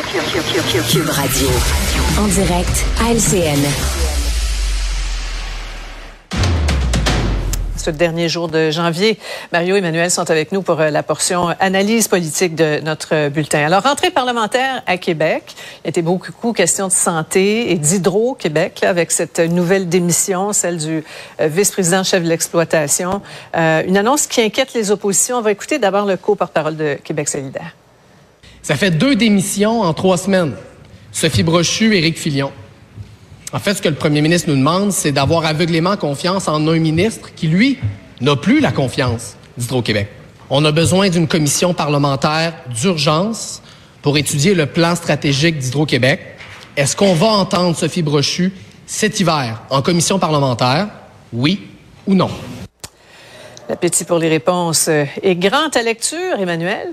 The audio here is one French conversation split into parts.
Cube Radio. En direct à LCN. Ce dernier jour de janvier, Mario et Emmanuel sont avec nous pour euh, la portion analyse politique de notre bulletin. Alors, rentrée parlementaire à Québec, il été beaucoup question de santé et d'Hydro-Québec avec cette nouvelle démission, celle du euh, vice-président chef de l'exploitation. Euh, une annonce qui inquiète les oppositions. On va écouter d'abord le co-porte-parole de Québec solidaire. Ça fait deux démissions en trois semaines. Sophie Brochu, Éric Filion. En fait, ce que le premier ministre nous demande, c'est d'avoir aveuglément confiance en un ministre qui, lui, n'a plus la confiance d'Hydro-Québec. On a besoin d'une commission parlementaire d'urgence pour étudier le plan stratégique d'Hydro-Québec. Est-ce qu'on va entendre Sophie Brochu cet hiver en commission parlementaire? Oui ou non? L'appétit pour les réponses est grand à lecture, Emmanuel.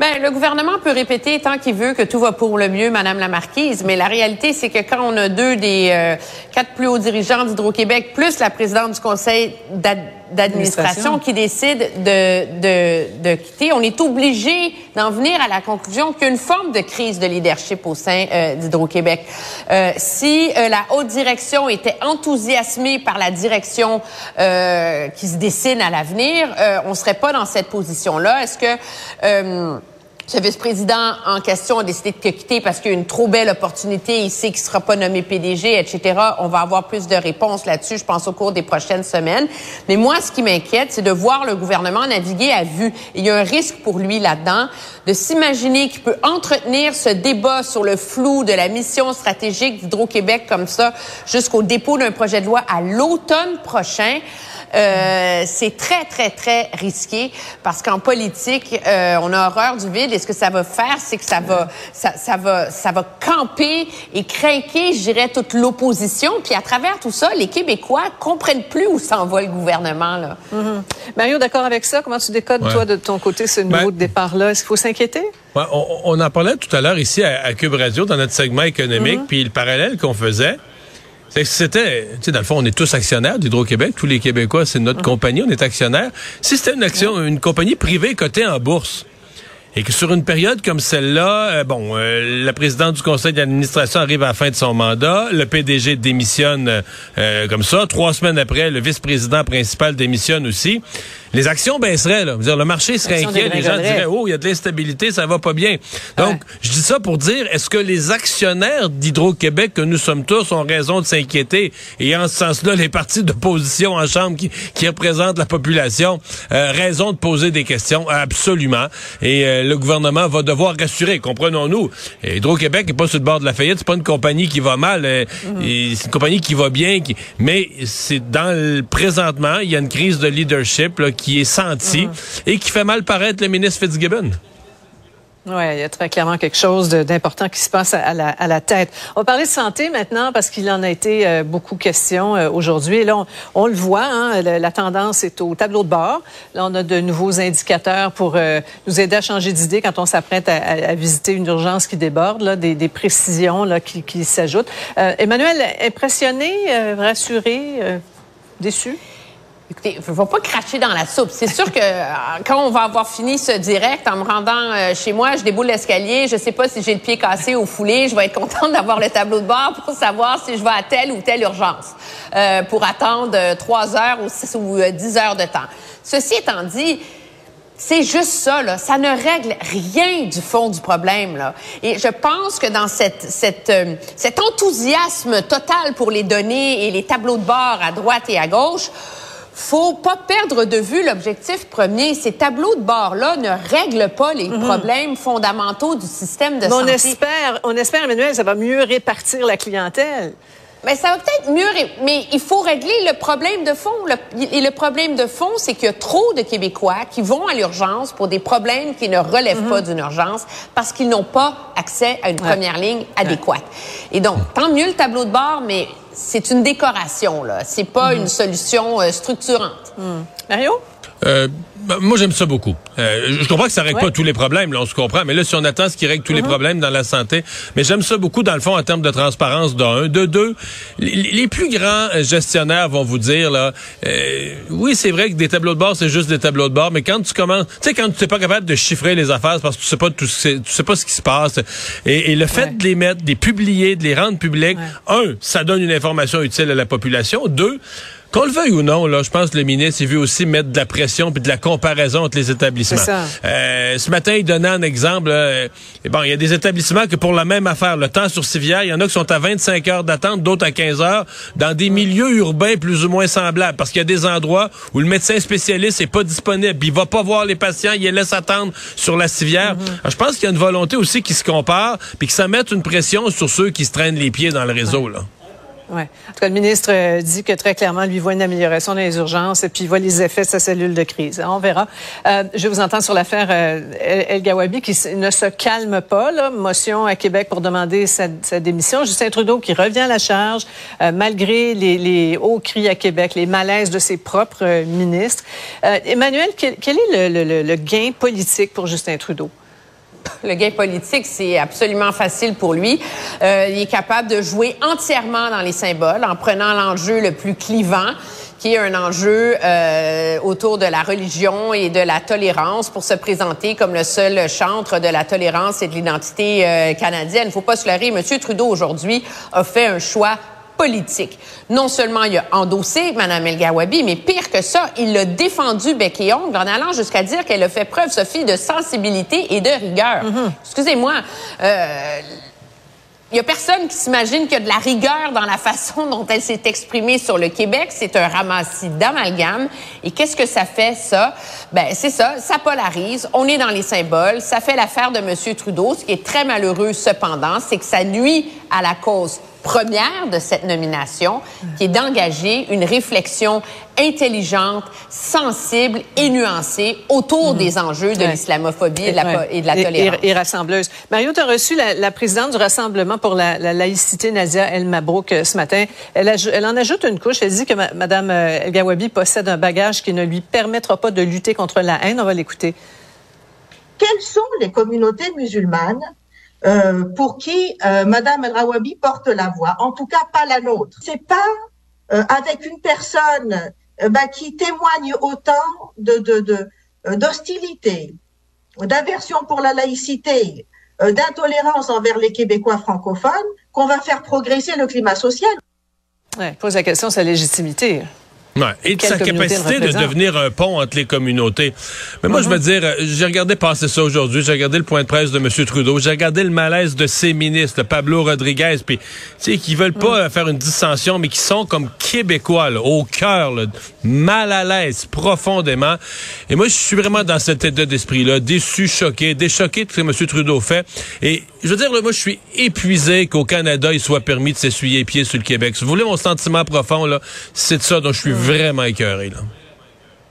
Ben, le gouvernement peut répéter tant qu'il veut que tout va pour le mieux, Madame la Marquise, mais la réalité, c'est que quand on a deux des euh, quatre plus hauts dirigeants d'Hydro-Québec, plus la présidente du conseil d'administration qui décide de, de, de, quitter, on est obligé d'en venir à la conclusion qu'il y a une forme de crise de leadership au sein euh, d'Hydro-Québec. Euh, si euh, la haute direction était enthousiasmée par la direction qui se dessine à l'avenir, on serait pas dans cette position-là. Est-ce que ce vice-président en question a décidé de quitter parce qu'il y a une trop belle opportunité, il sait qu'il ne sera pas nommé PDG, etc. On va avoir plus de réponses là-dessus, je pense, au cours des prochaines semaines. Mais moi, ce qui m'inquiète, c'est de voir le gouvernement naviguer à vue. Il y a un risque pour lui là-dedans de s'imaginer qu'il peut entretenir ce débat sur le flou de la mission stratégique d'Hydro-Québec comme ça jusqu'au dépôt d'un projet de loi à l'automne prochain. Euh, c'est très, très, très risqué parce qu'en politique, euh, on a horreur du vide et ce que ça va faire, c'est que ça va, ça, ça, va, ça va camper et craquer, je dirais, toute l'opposition. Puis à travers tout ça, les Québécois comprennent plus où s'en va le gouvernement. Là. Mm-hmm. Mario, d'accord avec ça? Comment tu décodes, toi, de ton côté, ce nouveau ben, départ-là? Est-ce qu'il faut Ouais, on, on, en parlait tout à l'heure ici à, Cube Radio dans notre segment économique, mm-hmm. puis le parallèle qu'on faisait. C'était, tu sais, dans le fond, on est tous actionnaires d'Hydro-Québec. Tous les Québécois, c'est notre compagnie, on est actionnaire. Si c'était une action, une compagnie privée cotée en bourse, et que sur une période comme celle-là, euh, bon, euh, la présidente du conseil d'administration arrive à la fin de son mandat, le PDG démissionne euh, comme ça, trois semaines après, le vice-président principal démissionne aussi les actions baisseraient. Là. Dire, le marché serait inquiet, les gens diraient oh il y a de l'instabilité, ça va pas bien. Donc je dis ça pour dire est-ce que les actionnaires d'Hydro-Québec que nous sommes tous ont raison de s'inquiéter? Et en ce sens-là les partis d'opposition en chambre qui, qui représentent la population euh, raison de poser des questions absolument et euh, le gouvernement va devoir rassurer comprenons-nous Hydro-Québec est pas sur le bord de la faillite c'est pas une compagnie qui va mal euh, mm-hmm. c'est une compagnie qui va bien qui... mais c'est dans le présentement il y a une crise de leadership là, qui est senti ah. et qui fait mal paraître le ministre Fitzgibbon. Oui, il y a très clairement quelque chose d'important qui se passe à la, tête. On va parler de santé maintenant parce qu'il en a été euh, beaucoup question euh, aujourd'hui. Là, on, le voit, hein, la, tendance est au tableau de bord. Là, on a de nouveaux indicateurs pour euh, nous aider à changer d'idée quand on s'apprête à, visiter une urgence qui déborde, là, des, précisions là, qui s'ajoutent. Emmanuel, impressionné, rassuré, déçu? Écoutez, il ne faut pas cracher dans la soupe. C'est sûr que euh, quand on va avoir fini ce direct, en me rendant euh, chez moi, je déboule l'escalier, je ne sais pas si j'ai le pied cassé ou foulé, je vais être contente d'avoir le tableau de bord pour savoir si je vais à telle ou telle urgence euh, pour attendre trois heures ou, six, ou dix heures de temps. Ceci étant dit, c'est juste ça. Ça ne règle rien du fond du problème. Et je pense que dans cet enthousiasme total pour les données et les tableaux de bord à droite et à gauche, faut pas perdre de vue l'objectif premier. Ces tableaux de bord-là ne règlent pas les mhm. problèmes fondamentaux du système de santé. On espère, on espère, Emmanuel, ça va mieux répartir la clientèle. Mais ça va peut-être mieux, mais il faut régler le problème de fond. et le problème de fond, c'est qu'il y a trop de Québécois qui vont à l'urgence pour des problèmes qui ne relèvent pas mhm. d'une urgence parce qu'ils n'ont pas accès à une première ligne adéquate. Et donc, tant mieux le tableau de bord, mais c'est une décoration, là. C'est pas mhm. une solution euh, structurante. Mhm. Mario? Euh, ben, moi, j'aime ça beaucoup. Euh, je comprends que ça règle pas tous les problèmes, là, on se comprend. Mais là, si on attend ce qui règle tous les uh-huh. problèmes dans la santé, mais j'aime ça beaucoup dans le fond en termes de transparence. D'un, de deux, les, plus grands gestionnaires vont vous dire là, euh, oui, c'est vrai que des tableaux de bord, c'est juste des tableaux de bord, mais quand tu commences, tu sais, quand tu n'es pas capable de chiffrer les affaires, parce que tu sais pas tu sais, pas ce qui se passe, et, le fait de les mettre, de les publier, de les rendre publics, un, ça donne une information utile à la population. Deux qu'on le veuille ou non, là, je pense que le ministre il veut aussi mettre de la pression puis de la comparaison entre les établissements. Ça. Euh, ce matin, il donnait un exemple. Euh, bon, il y a des établissements que pour la même affaire, le temps sur civière, il y en a qui sont à 25 heures d'attente, d'autres à 15 heures, dans des milieux urbains plus ou moins semblables, parce qu'il y a des endroits où le médecin spécialiste est pas disponible, il va pas voir les patients, il les laisse attendre sur la civière. Mm-hmm. je pense qu'il y a une volonté aussi qui se compare, puis que ça mette une pression sur ceux qui se traînent les pieds dans le réseau. Là. Ouais. En tout cas, le ministre euh, dit que très clairement, lui voit une amélioration dans les urgences et puis il voit les effets de sa cellule de crise. On verra. Euh, je vous entends sur l'affaire euh, El Gawabi qui ne se calme pas. Motion à Québec pour demander sa, démission. Justin Trudeau qui revient à la charge malgré les, hauts cris à Québec, les malaises de ses propres ministres. Emmanuel, quel, est le gain politique pour Justin Trudeau? Le gain politique, c'est absolument facile pour lui. Euh, il est capable de jouer entièrement dans les symboles en prenant l'enjeu le plus clivant qui est un enjeu euh, autour de la religion et de la tolérance pour se présenter comme le seul chantre de la tolérance et de l'identité euh, canadienne. Il faut pas se leurrer. M. Trudeau, aujourd'hui, a fait un choix politique. Non seulement il a endossé Mme El Gawabi, mais pire que ça, il l'a défendu bec et ongle en allant jusqu'à dire qu'elle a fait preuve, Sophie, de sensibilité et de rigueur. Mm-hmm. Excusez-moi. Euh, il y a personne qui s'imagine qu'il y a de la rigueur dans la façon dont elle s'est exprimée sur le Québec. C'est un ramassis d'amalgame. Et qu'est-ce que ça fait, ça? Ben, c'est ça. Ça polarise. On est dans les symboles. Ça fait l'affaire de M. Trudeau. Ce qui est très malheureux, cependant, c'est que ça nuit à la cause première de cette nomination, qui est d'engager une réflexion intelligente, sensible et nuancée autour mhm. des enjeux de l'islamophobie et, de la, tolérance. Et, rassembleuse. Mario, tu as reçu la, présidente du Rassemblement pour la, laïcité, Nadia El Mabrouk, euh, ce matin. Elle, elle, en ajoute une couche. Elle dit que Mme euh, El Gawabi possède un bagage qui ne lui permettra pas de lutter contre la haine. On va l'écouter. Quelles sont les communautés musulmanes euh, pour qui euh, Madame El Rawabi porte la voix. En tout cas, pas la nôtre. C'est pas euh, avec une personne bah, qui témoigne autant de d'hostilité, d'aversion pour la laïcité, d'intolérance envers les Québécois francophones qu'on va faire progresser le climat social. Ouais, pose la question de sa légitimité. Ouais, et de sa capacité de devenir un pont entre les communautés. Mais moi, je veux mhm. dire, euh, j'ai regardé passer ça aujourd'hui, j'ai regardé le point de presse de M. Trudeau, j'ai regardé le malaise de ses ministres, Pablo Rodriguez, puis tu sais, qui veulent pas mhm. faire une dissension, mais qui sont comme québécois, au cœur, mal à l'aise, profondément. Et moi, je suis vraiment dans cet état d'esprit-là, déçu, choqué, déchoqué de ce que M. Trudeau fait. Et je veux dire, moi, je suis épuisé qu'au Canada, il soit permis de s'essuyer les pieds sur le Québec. Si vous voulez mon sentiment profond, là, c'est de ça dont je suis vraiment écœuré, là.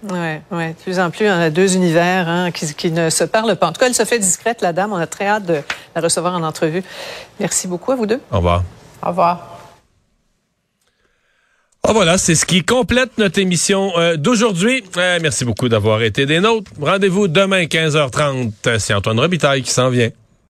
Oui, oui. De plus en plus, on a deux univers hein, qui, ne se parlent pas. En tout cas, elle se fait discrète, la dame. On a très hâte de la recevoir en entrevue. Merci beaucoup à vous deux. Au revoir. Au revoir. Ah voilà, c'est ce qui complète notre émission euh, d'aujourd'hui. Euh, merci beaucoup d'avoir été des nôtres. Rendez-vous demain 15h30. C'est Antoine Robitaille qui s'en vient.